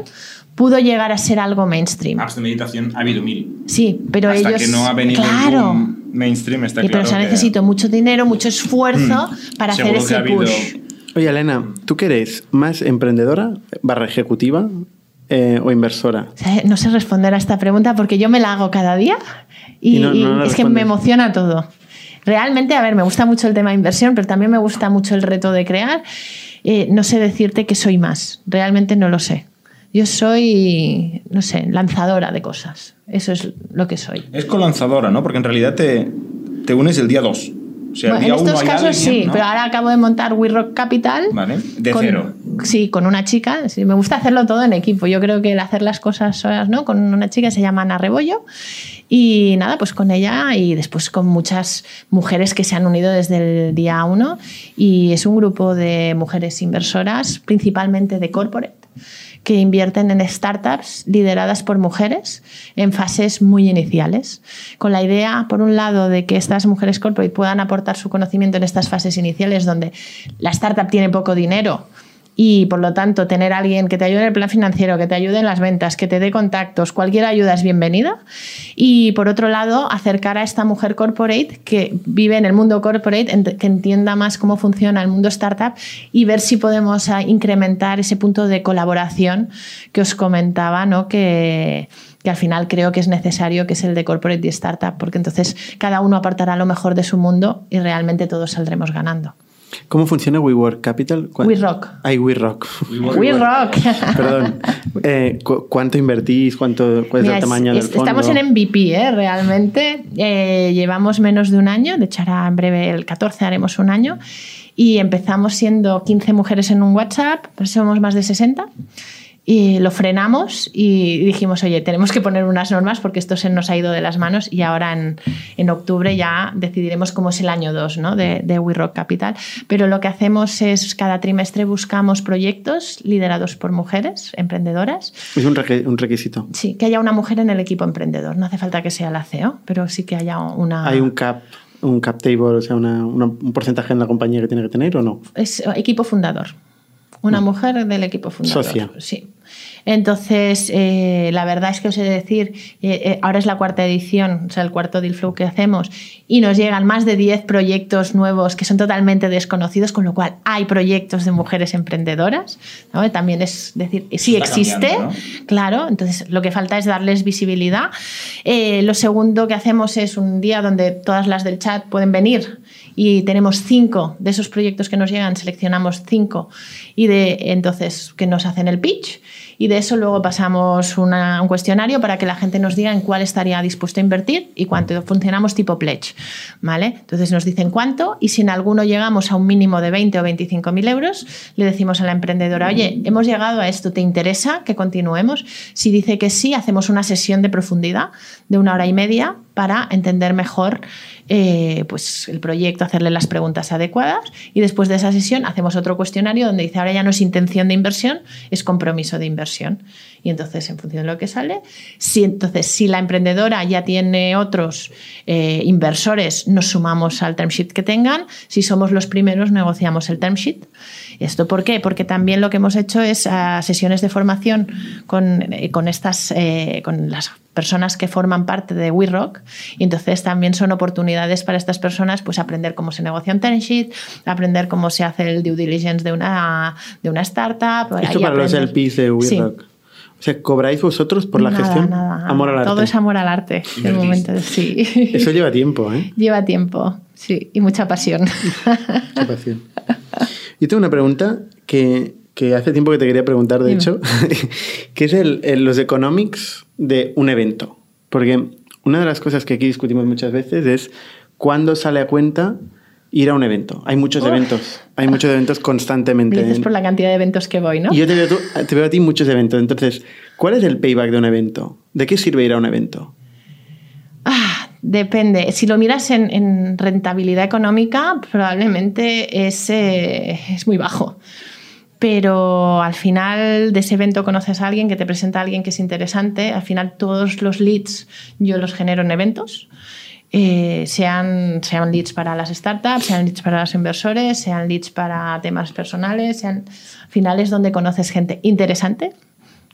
pudo llegar a ser algo mainstream? Apps de meditación ha habido mil. Sí, pero hasta ellos. que no ha venido claro. un mainstream, está Y claro. pero se necesita mucho dinero, mucho esfuerzo para hacer ese ha habido- push. Oye, Elena, ¿tú qué eres? ¿Más emprendedora, barra ejecutiva eh, o inversora? No sé responder a esta pregunta porque yo me la hago cada día y, Y no- no la es que me emociona todo. Realmente, a ver, me gusta mucho el tema de inversión, pero también me gusta mucho el reto de crear. Eh, no sé decirte que soy más, realmente no lo sé. Yo soy, no sé, lanzadora de cosas. Eso es lo que soy. Es colanzadora, ¿no? Porque en realidad te, te unes el día 2. O sea, Bueno, en estos casos alguien, sí, ¿no? pero ahora acabo de montar We Rock Capital. Vale, de con- cero. Sí, con una chica. Sí, me gusta hacerlo todo en equipo. Yo creo que el hacer las cosas solas, ¿no? Con una chica que se llama Ana Rebollo. Y nada, pues con ella y después con muchas mujeres que se han unido desde el día uno. Y es un grupo de mujeres inversoras, principalmente de corporate que invierten en startups lideradas por mujeres en fases muy iniciales, con la idea, por un lado, de que estas mujeres corporate puedan aportar su conocimiento en estas fases iniciales donde la startup tiene poco dinero y por lo tanto tener a alguien que te ayude en el plan financiero, que te ayude en las ventas, que te dé contactos, cualquier ayuda es bienvenida. Y por otro lado, acercar a esta mujer corporate que vive en el mundo corporate, que entienda más cómo funciona el mundo startup y ver si podemos ah, incrementar ese punto de colaboración que os comentaba, ¿no? que, que al final creo que es necesario, que es el de corporate y startup, porque entonces cada uno aportará lo mejor de su mundo y realmente todos saldremos ganando. ¿Cómo funciona WeWork Capital? ¿Cuán- WeRock. Ay, WeRock. We rock. Perdón. Eh, cu- ¿Cuánto invertís? ¿Cuánto, ¿Cuál es Mira, el tamaño es- del fondo? Estamos en MVP, ¿eh? realmente. Eh, llevamos menos de un año, de hecho ahora en breve el 14 haremos un año. Y empezamos siendo 15 mujeres en un WhatsApp, pues somos más de 60. Y lo frenamos y dijimos, oye, tenemos que poner unas normas porque esto se nos ha ido de las manos y ahora en, en octubre ya decidiremos cómo es el año 2 ¿no? de, de We Rock Capital. Pero lo que hacemos es cada trimestre buscamos proyectos liderados por mujeres emprendedoras Es un, un requisito. Sí, que haya una mujer en el equipo emprendedor. No hace falta que sea la CEO, pero sí que haya una. ¿Hay un cap, un cap table, o sea, una- una- un porcentaje en la compañía que tiene que tener o no? Es equipo fundador. Una mujer del equipo fundador. Socia. Sí. Entonces, eh, la verdad es que os he de decir, eh, eh, ahora es la cuarta edición, o sea, el cuarto deal flow que hacemos, y nos llegan más de 10 proyectos nuevos que son totalmente desconocidos, con lo cual hay proyectos de mujeres emprendedoras. ¿no? También es decir, sí Está existe, claro, entonces lo que falta es darles visibilidad. Eh, lo segundo que hacemos es un día donde todas las del chat pueden venir y tenemos cinco de esos proyectos que nos llegan, seleccionamos cinco y de entonces que nos hacen el pitch y de eso luego pasamos un cuestionario para que la gente nos diga en cuál estaría dispuesto a invertir y cuánto funcionamos tipo pledge, ¿vale? Entonces nos dicen cuánto y si en alguno llegamos a un mínimo de 20 o 25 mil euros, le decimos a la emprendedora, oye, hemos llegado a esto, ¿te interesa que continuemos? Si dice que sí, hacemos una sesión de profundidad de una hora y media para entender mejor eh, pues, el proyecto, hacerle las preguntas adecuadas y después de esa sesión hacemos otro cuestionario donde dice ahora ya no es intención de inversión, es compromiso de inversión. Y entonces, en función de lo que sale, si, entonces, si la emprendedora ya tiene otros eh, inversores, nos sumamos al term sheet que tengan. Si somos los primeros, negociamos el term sheet. ¿Esto por qué? Porque también lo que hemos hecho es ah, sesiones de formación con, eh, con estas, con las personas que forman parte de WeRock y entonces también son oportunidades para estas personas pues aprender cómo se negocia un term sheet, aprender cómo se hace el due diligence de una, de una startup. Esto para los LPs de WeRock. O sea, ¿cobráis vosotros por la gestión? amor al arte. Todo es amor al arte. De momento, sí. Eso lleva tiempo, ¿eh? Lleva tiempo, sí. Y mucha pasión. mucha pasión. Yo tengo una pregunta que, que hace tiempo que te quería preguntar, de hecho, que es el, los economics de un evento. Porque una de las cosas que aquí discutimos muchas veces es cuándo sale a cuenta ir a un evento. Hay muchos eventos, hay muchos eventos constantemente. Dices por la cantidad de eventos que voy, ¿no? Y yo te veo, te veo a ti muchos eventos. Entonces, ¿cuál es el payback de un evento? ¿De qué sirve ir a un evento? Ah, depende. Si lo miras en, rentabilidad económica, probablemente es, eh, es muy bajo pero al final de ese evento conoces a alguien que te presenta a alguien que es interesante. Al final todos los leads yo los genero en eventos. Eh, sean, sean leads para las startups, sean leads para los inversores, sean leads para temas personales, sean finales donde conoces gente interesante.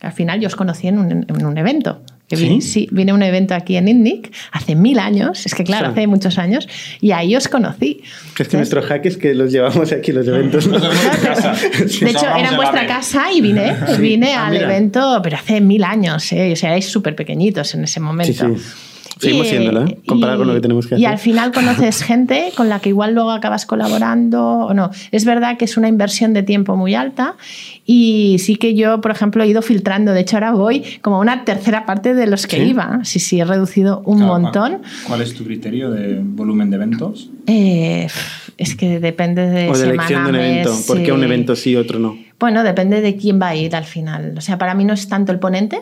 Al final yo os conocí en un, en un evento. ¿Sí? vine, a un evento aquí en INNIC hace mil años, es que claro, hace muchos años, y ahí os conocí. Es que nuestro hack es que los llevamos aquí los eventos. ¿no? de hecho, era en vuestra casa y vine, vine ah, al evento, pero hace mil años, ¿eh? o sea, erais súper pequeñitos en ese momento. Seguimos siéndolo, ¿eh? Comparado con lo que tenemos que hacer. Y al final conoces gente con la que igual luego acabas colaborando o no. Es verdad que es una inversión de tiempo muy alta y sí que yo, por ejemplo, he ido filtrando. De hecho, ahora voy como una tercera parte de los que iba. Sí, sí, he reducido un montón. ¿Cuál es tu criterio de volumen de eventos? Eh, es que depende de. O de elección de un evento. ¿Por qué un evento sí, otro no? Bueno, depende de quién va a ir al final. O sea, para mí no es tanto el ponente,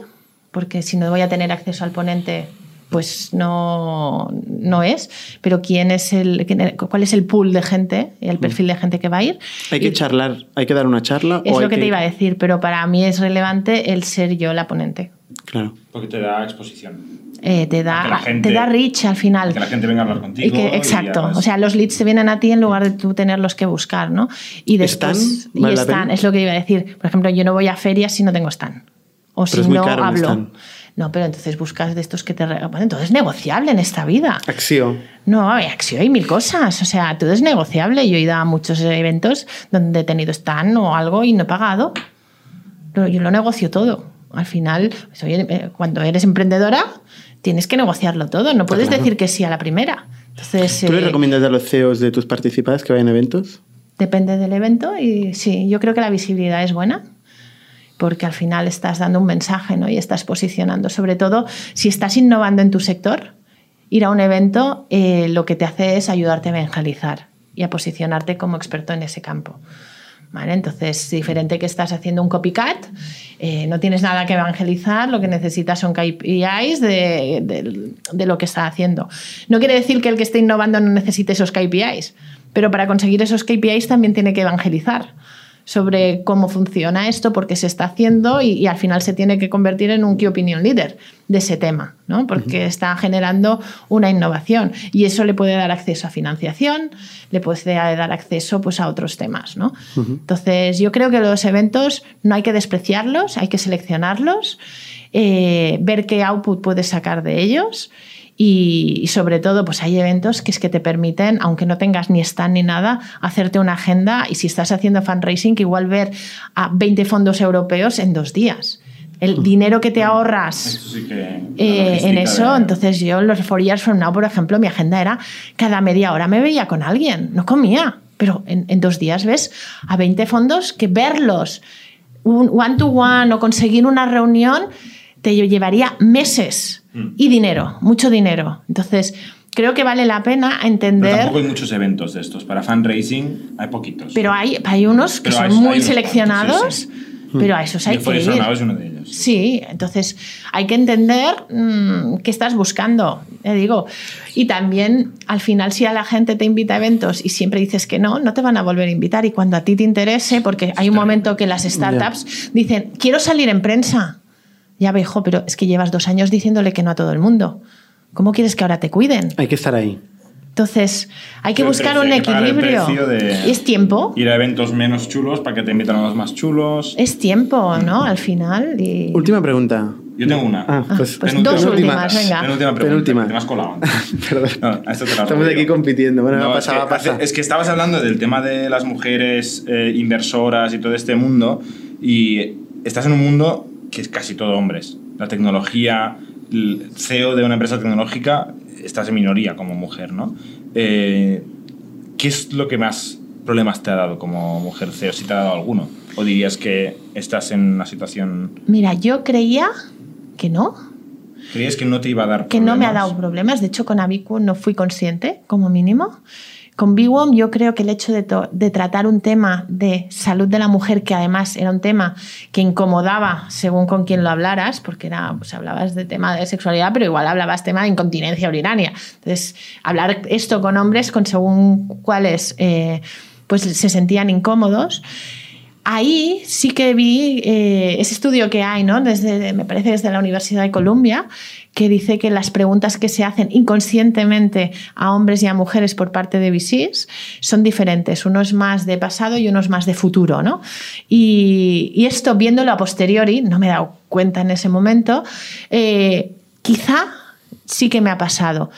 porque si no voy a tener acceso al ponente, pues no, no es, pero quién es el, cuál es el pool de gente, el mm. perfil de gente que va a ir. Hay que charlar, hay que dar una charla. Es lo que, te iba a decir, pero para mí es relevante el ser yo la ponente. Claro. Porque te da exposición. Eh, te, da, te da reach al final. Que la gente venga a hablar contigo. exacto. O sea, los leads te vienen a ti en lugar de tú tenerlos que buscar, ¿no? Y después, ¿Están? Y están, es lo que iba a decir. Por ejemplo, yo no voy a ferias si no tengo stand. O si no hablo. No, pero entonces buscas de estos que te regalan. Entonces es negociable en esta vida. Acción. No, hay acción, hay mil cosas. O sea, todo es negociable. Yo he ido a muchos eventos donde he tenido stand o algo y no he pagado. Pero yo lo negocio todo. Al final, pues, eh, cuando eres emprendedora, tienes que negociarlo todo. No puedes decir que sí a la primera. Entonces, ¿Tú le eh, recomiendas a los CEOs de tus participantes que vayan a eventos? Depende del evento y sí, yo creo que la visibilidad es buena porque al final estás dando un mensaje ¿no? y estás posicionando. Sobre todo si estás innovando en tu sector, ir a un evento eh, lo que te hace es ayudarte a evangelizar y a posicionarte como experto en ese campo. ¿Vale? Entonces, diferente que estás haciendo un copycat, eh, no tienes nada que evangelizar, lo que necesitas son KPIs de, de, lo que está haciendo. No quiere decir que el que esté innovando no necesite esos KPIs, pero para conseguir esos KPIs también tiene que evangelizar sobre cómo funciona esto, por qué se está haciendo y, al final se tiene que convertir en un key opinion leader de ese tema, ¿no? porque está generando una innovación y eso le puede dar acceso a financiación, le puede dar acceso pues, a otros temas. ¿no? Entonces, yo creo que los eventos no hay que despreciarlos, hay que seleccionarlos, eh, ver qué output puedes sacar de ellos y, sobre todo, pues hay eventos que es que te permiten, aunque no tengas ni stand ni nada, hacerte una agenda y si estás haciendo fundraising, que igual ver a 20 fondos europeos en dos días. El dinero que te ahorras eh, en eso, entonces yo los Four Years From Now, por ejemplo, mi agenda era cada media hora me veía con alguien, no comía, pero en, en dos días ves a 20 fondos que verlos un one to one o conseguir una reunión te llevaría meses y dinero, mucho dinero. Entonces, creo que vale la pena entender. Pero tampoco hay muchos eventos de estos. Para fundraising hay poquitos. Pero hay, hay unos que son muy seleccionados. pero a esos hay que ir. es uno de ellos. Sí, entonces hay que entender mm, qué estás buscando, te digo. Y también, al final, si a la gente te invita a eventos y siempre dices que no, no te van a volver a invitar. Y cuando a ti te interese, porque hay un momento que las startups dicen, quiero salir en prensa. Ya vejo, pero es que llevas dos años diciéndole que no a todo el mundo. ¿Cómo quieres que ahora te cuiden? Hay que estar ahí. Entonces, hay que buscar un equilibrio. es tiempo. Ir a eventos menos chulos para que te inviten a los más chulos. Es tiempo, ¿no? Al final. Última pregunta. Yo tengo una. Ah, pues, pues dos últimas, venga. Penúltima pregunta. Te has colado. Perdón. Estamos aquí compitiendo. Bueno, no, pasa, es, que, es, que, estabas hablando del tema de las mujeres eh, inversoras y todo este mundo y estás en un mundo que es casi todo hombres. La tecnología, el CEO de una empresa tecnológica estás en minoría como mujer, ¿no? Eh, ¿Qué es lo que más problemas te ha dado como mujer CEO? Si te ha dado alguno. ¿O dirías que estás en una situación... Mira, yo creía que no. ¿Creías que no te iba a dar que problemas? Que no me ha dado problemas. De hecho, con Abicu no fui consciente, como mínimo. Con BWOM yo creo que el hecho de, tratar un tema de salud de la mujer, que además era un tema que incomodaba según con quien lo hablaras, porque era, pues hablabas de tema de sexualidad, pero igual hablabas tema de incontinencia urinaria. Entonces, hablar esto con hombres, con según cuáles eh, pues se sentían incómodos, ahí sí que vi eh, ese estudio que hay, ¿no? Desde, me parece desde la Universidad de Columbia, que dice que las preguntas que se hacen inconscientemente a hombres y a mujeres por parte de VCs son diferentes. Uno es más de pasado y uno es más de futuro. ¿no? Y, esto, viéndolo a posteriori, no me he dado cuenta en ese momento, eh, quizá sí que me ha pasado.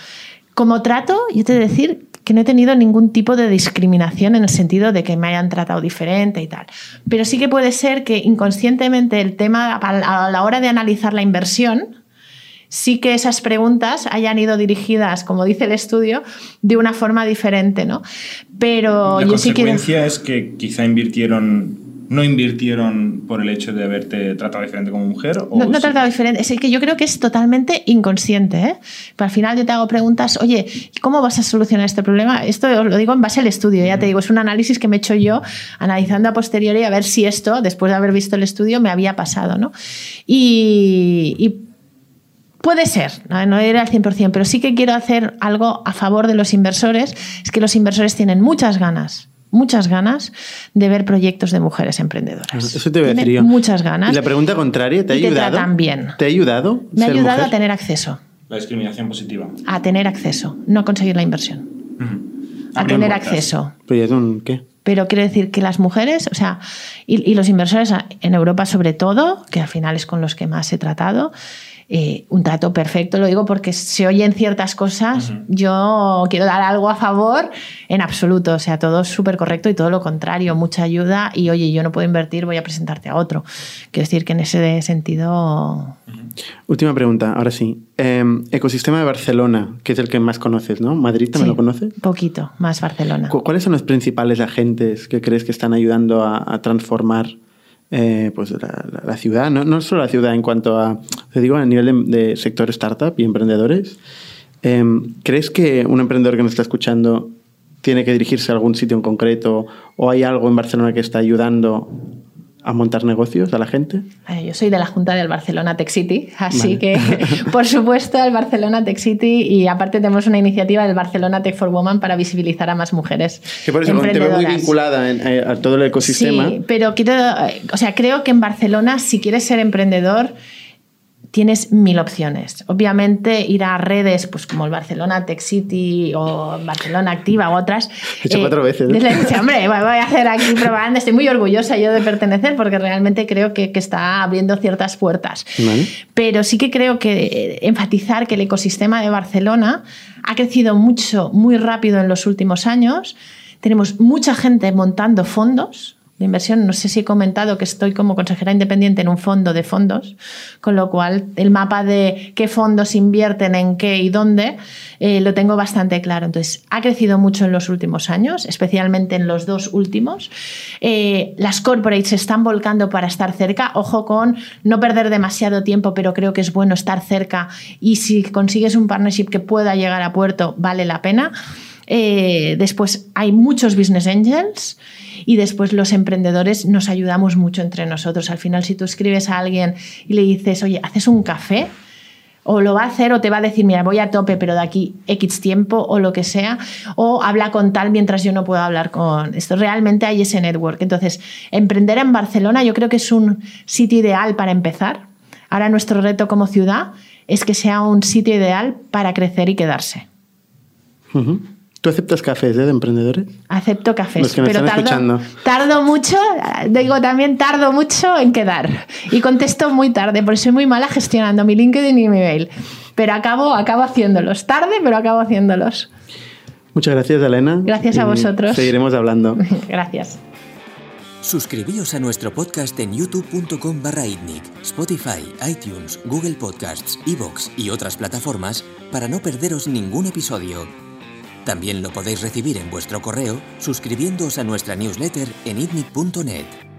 Como trato, yo te decir que no he tenido ningún tipo de discriminación en el sentido de que me hayan tratado diferente y tal. Pero sí que puede ser que inconscientemente el tema a la hora de analizar la inversión, sí que esas preguntas hayan ido dirigidas, como dice el estudio, de una forma diferente, ¿no? Pero la yo consecuencia es que quizá invirtieron no invirtieron por el hecho de haberte tratado diferente como mujer? no, no tratado diferente, es que yo creo que es totalmente inconsciente. ¿eh? Pero al final yo te hago preguntas, oye, ¿cómo vas a solucionar este problema? Esto lo digo en base al estudio, ya te digo, es un análisis que me he hecho yo analizando a posteriori a ver si esto, después de haber visto el estudio, me había pasado. ¿no? y, y Puede ser, no era al 100%, pero sí que quiero hacer algo a favor de los inversores. Es que los inversores tienen muchas ganas, muchas ganas de ver proyectos de mujeres emprendedoras. Eso te voy a decir yo. Muchas ganas. ¿Y la pregunta contraria te ha ayudado? También. ¿Te ha ayudado? Me ha ayudado a tener acceso. La discriminación positiva. A tener acceso, no a conseguir la inversión. A tener acceso. ¿Pero qué? Pero quiero decir que las mujeres, o sea, y, y los inversores en Europa sobre todo, que al final es con los que más he tratado, eh, un trato perfecto. Lo digo porque se oyen ciertas cosas. Yo quiero dar algo a favor en absoluto. O sea, todo es súper correcto y todo lo contrario. Mucha ayuda y, oye, yo no puedo invertir, voy a presentarte a otro. Quiero decir que en ese sentido. Última pregunta, ahora sí. Em, ecosistema de Barcelona, que es el que más conoces, ¿no? ¿Madrid también lo conoces? Poquito, más Barcelona. ¿Cuáles son los principales agentes que crees que están ayudando a transformar eh, pues la, ciudad, no, no, solo la ciudad en cuanto a, te digo, a nivel de, sector startup y emprendedores. Em, ¿Crees que un emprendedor que nos está escuchando tiene que dirigirse a algún sitio en concreto o hay algo en Barcelona que está ayudando a montar negocios a la gente? Eh, yo soy de la Junta del Barcelona Tech City, así que por supuesto el Barcelona Tech City y aparte tenemos una iniciativa del Barcelona Tech for Women para visibilizar a más mujeres. Que por eso te veo muy vinculada eh, a todo el ecosistema. Sí, pero quiero, eh, o sea, creo que en Barcelona si quieres ser emprendedor tienes mil opciones. Obviamente ir a redes pues como el Barcelona Tech City o Barcelona Activa u otras. He hecho cuatro veces. ¿eh? hombre, voy a hacer aquí propaganda. Estoy muy orgullosa yo de pertenecer porque realmente creo que, que está abriendo ciertas puertas. Pero sí que creo que eh, enfatizar que el ecosistema de Barcelona ha crecido mucho, muy rápido en los últimos años. Tenemos mucha gente montando fondos inversión. No sé si he comentado que estoy como consejera independiente en un fondo de fondos, con lo cual el mapa de qué fondos invierten en qué y dónde eh, lo tengo bastante claro. Entonces, ha crecido mucho en los últimos años, especialmente en los dos últimos. Eh, las corporates se están volcando para estar cerca. Ojo con no perder demasiado tiempo, pero creo que es bueno estar cerca y si consigues un partnership que pueda llegar a puerto, vale la pena. Eh, después hay muchos business angels y después los emprendedores nos ayudamos mucho entre nosotros. Al final, si tú escribes a alguien y le dices, oye, ¿haces un café? O lo va a hacer o te va a decir, mira, voy a tope, pero de aquí X tiempo o lo que sea. O habla con tal mientras yo no puedo hablar con esto. Realmente hay ese network. Entonces, emprender en Barcelona yo creo que es un sitio ideal para empezar. Ahora nuestro reto como ciudad es que sea un sitio ideal para crecer y quedarse. ¿Tú aceptas cafés eh, de emprendedores? Acepto cafés, pero tardo, tardo, mucho, digo también tardo mucho en quedar y contesto muy tarde, porque soy muy mala gestionando mi LinkedIn y mi mail, pero acabo, acabo haciéndolos, tarde, pero acabo haciéndolos. Muchas gracias, Elena. Gracias a vosotros. Seguiremos hablando. gracias. Suscribíos a nuestro podcast en youtube.com barra Spotify, iTunes, Google Podcasts, Evox y otras plataformas para no perderos ningún episodio. También lo podéis recibir en vuestro correo suscribiéndoos a nuestra newsletter en itnic.net.